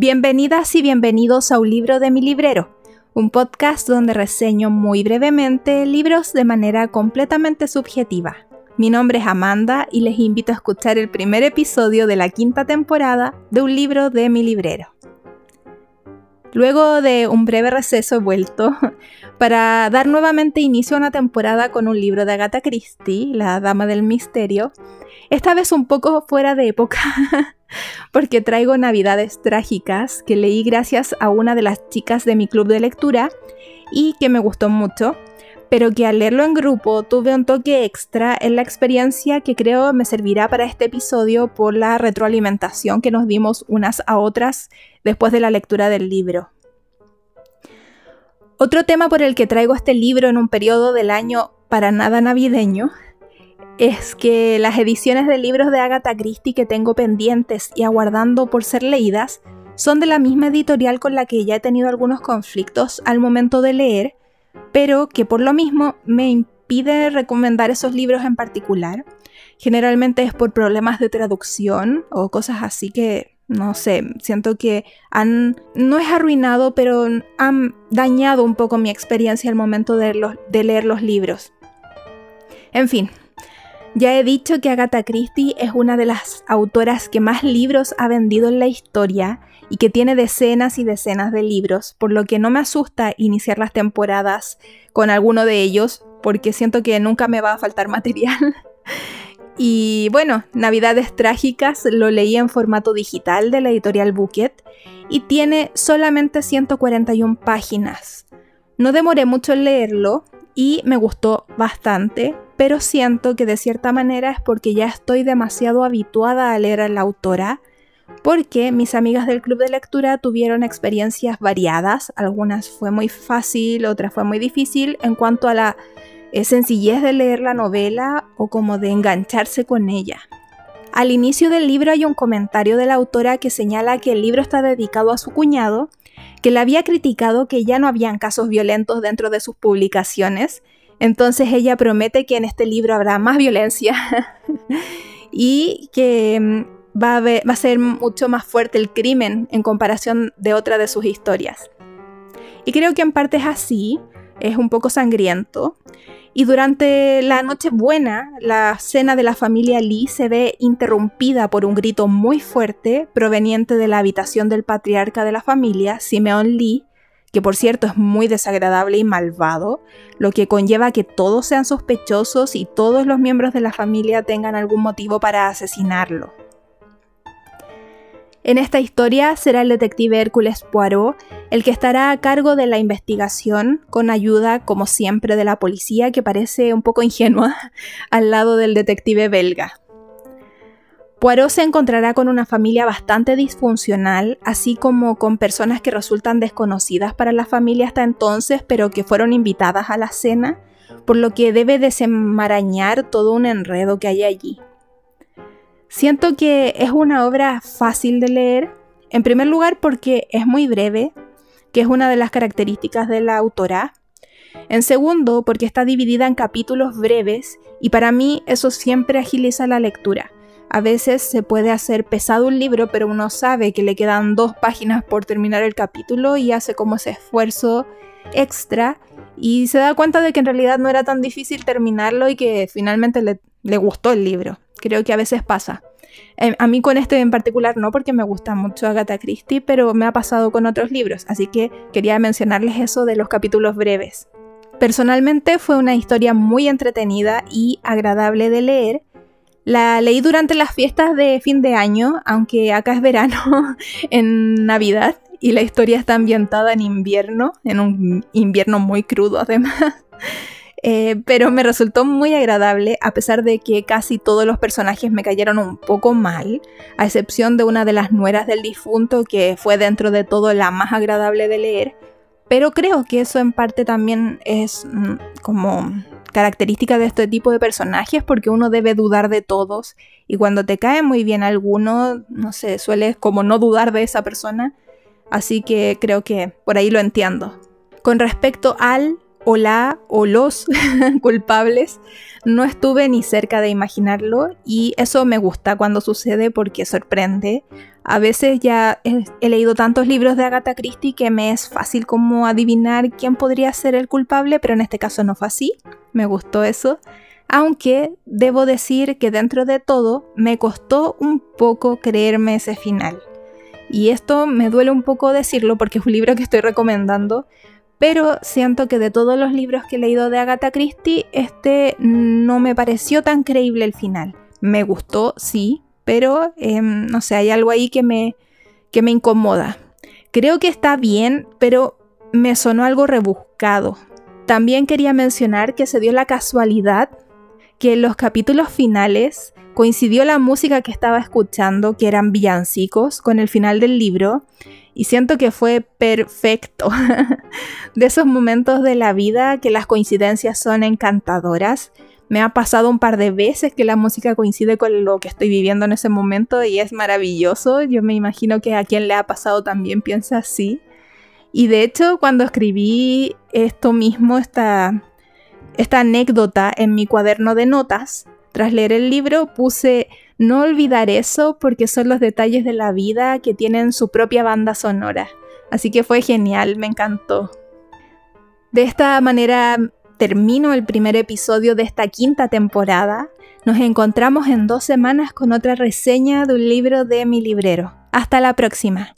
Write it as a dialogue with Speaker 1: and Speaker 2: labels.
Speaker 1: Bienvenidas y bienvenidos a un libro de mi librero, un podcast donde reseño muy brevemente libros de manera completamente subjetiva. Mi nombre es Amanda y les invito a escuchar el primer episodio de la quinta temporada de un libro de mi librero. Luego de un breve receso he vuelto para dar nuevamente inicio a una temporada con un libro de Agatha Christie, La Dama del Misterio, esta vez un poco fuera de época, porque traigo Navidades Trágicas que leí gracias a una de las chicas de mi club de lectura y que me gustó mucho pero que al leerlo en grupo tuve un toque extra en la experiencia que creo me servirá para este episodio por la retroalimentación que nos dimos unas a otras después de la lectura del libro. Otro tema por el que traigo este libro en un periodo del año para nada navideño es que las ediciones de libros de Agatha Christie que tengo pendientes y aguardando por ser leídas son de la misma editorial con la que ya he tenido algunos conflictos al momento de leer pero que por lo mismo me impide recomendar esos libros en particular. Generalmente es por problemas de traducción o cosas así que, no sé, siento que han, no es arruinado, pero han dañado un poco mi experiencia al momento de, de leer los libros. En fin, ya he dicho que Agatha Christie es una de las autoras que más libros ha vendido en la historia y que tiene decenas y decenas de libros, por lo que no me asusta iniciar las temporadas con alguno de ellos, porque siento que nunca me va a faltar material. y bueno, Navidades Trágicas lo leí en formato digital de la editorial Bucket y tiene solamente 141 páginas. No demoré mucho en leerlo y me gustó bastante, pero siento que de cierta manera es porque ya estoy demasiado habituada a leer a la autora porque mis amigas del club de lectura tuvieron experiencias variadas, algunas fue muy fácil, otras fue muy difícil en cuanto a la eh, sencillez de leer la novela o como de engancharse con ella. Al inicio del libro hay un comentario de la autora que señala que el libro está dedicado a su cuñado, que le había criticado que ya no habían casos violentos dentro de sus publicaciones, entonces ella promete que en este libro habrá más violencia. Y que va a, ser mucho más fuerte el crimen en comparación de otra de sus historias. Y creo que en parte es así, es un poco sangriento. Y durante la noche buena, la cena de la familia Lee se ve interrumpida por un grito muy fuerte proveniente de la habitación del patriarca de la familia, Simeon Lee, que por cierto es muy desagradable y malvado, lo que conlleva que todos sean sospechosos y todos los miembros de la familia tengan algún motivo para asesinarlo. En esta historia será el detective Hércules Poirot el que estará a cargo de la investigación, con ayuda, como siempre, de la policía, que parece un poco ingenua, al lado del detective belga. Poirot se encontrará con una familia bastante disfuncional, así como con personas que resultan desconocidas para la familia hasta entonces, pero que fueron invitadas a la cena, por lo que debe desenmarañar todo un enredo que hay allí. Siento que es una obra fácil de leer, en primer lugar porque es muy breve, que es una de las características de la autora. En segundo, porque está dividida en capítulos breves y para mí eso siempre agiliza la lectura. A veces se puede hacer pesado un libro, pero uno sabe que le quedan dos páginas por terminar el capítulo y hace como ese esfuerzo extra y se da cuenta de que en realidad no era tan difícil terminarlo y que finalmente le, le gustó el libro. Creo que a veces pasa. Em, a mí con este en particular no, porque me gusta mucho Agatha Christie, pero me ha pasado con otros libros, así que quería mencionarles eso de los capítulos breves. Personalmente fue una historia muy entretenida y agradable de leer. La leí durante las fiestas de fin de año, aunque acá es verano, en Navidad, y la historia está ambientada en invierno, en un invierno muy crudo además. Eh, pero me resultó muy agradable a pesar de que casi todos los personajes me cayeron un poco mal, a excepción de una de las nueras del difunto que fue dentro de todo la más agradable de leer, pero creo que eso en parte también es mm, como característica de este tipo de personajes porque uno debe dudar de todos y cuando te cae muy bien alguno, no sé, sueles como no dudar de esa persona, así que creo que por ahí lo entiendo. Con respecto al o la o los culpables, no estuve ni cerca de imaginarlo y eso me gusta cuando sucede porque sorprende. A veces ya he, he, leído tantos libros de Agatha Christie que me es fácil como adivinar quién podría ser el culpable, pero en este caso no fue así. Me gustó eso. Aunque debo decir que dentro de todo me costó un poco creerme ese final. Y esto me duele un poco decirlo porque es un libro que estoy recomendando, pero siento que de todos los libros que he leído de Agatha Christie, este no me pareció tan creíble el final. Me gustó, sí, pero em, no sé, hay algo ahí que me, que me incomoda. Creo que está bien, pero me sonó algo rebuscado. También quería mencionar que se dio la casualidad que en los capítulos finales coincidió la música que estaba escuchando, que eran villancicos, con el final del libro, y siento que fue perfecto. de esos momentos de la vida que las coincidencias son encantadoras. Me ha pasado un par de veces que la música coincide con lo que estoy viviendo en ese momento y es maravilloso. Yo me imagino que a quien le ha pasado también piensa así. Y de hecho, cuando escribí esto mismo, esta, anécdota en mi cuaderno de notas, tras leer el libro, puse no olvidar eso porque son los detalles de la vida que tienen su propia banda sonora. Así que fue genial, me encantó. De esta manera termino el primer episodio de esta quinta temporada. Nos encontramos en dos semanas con otra reseña de un libro de mi librero. Hasta la próxima.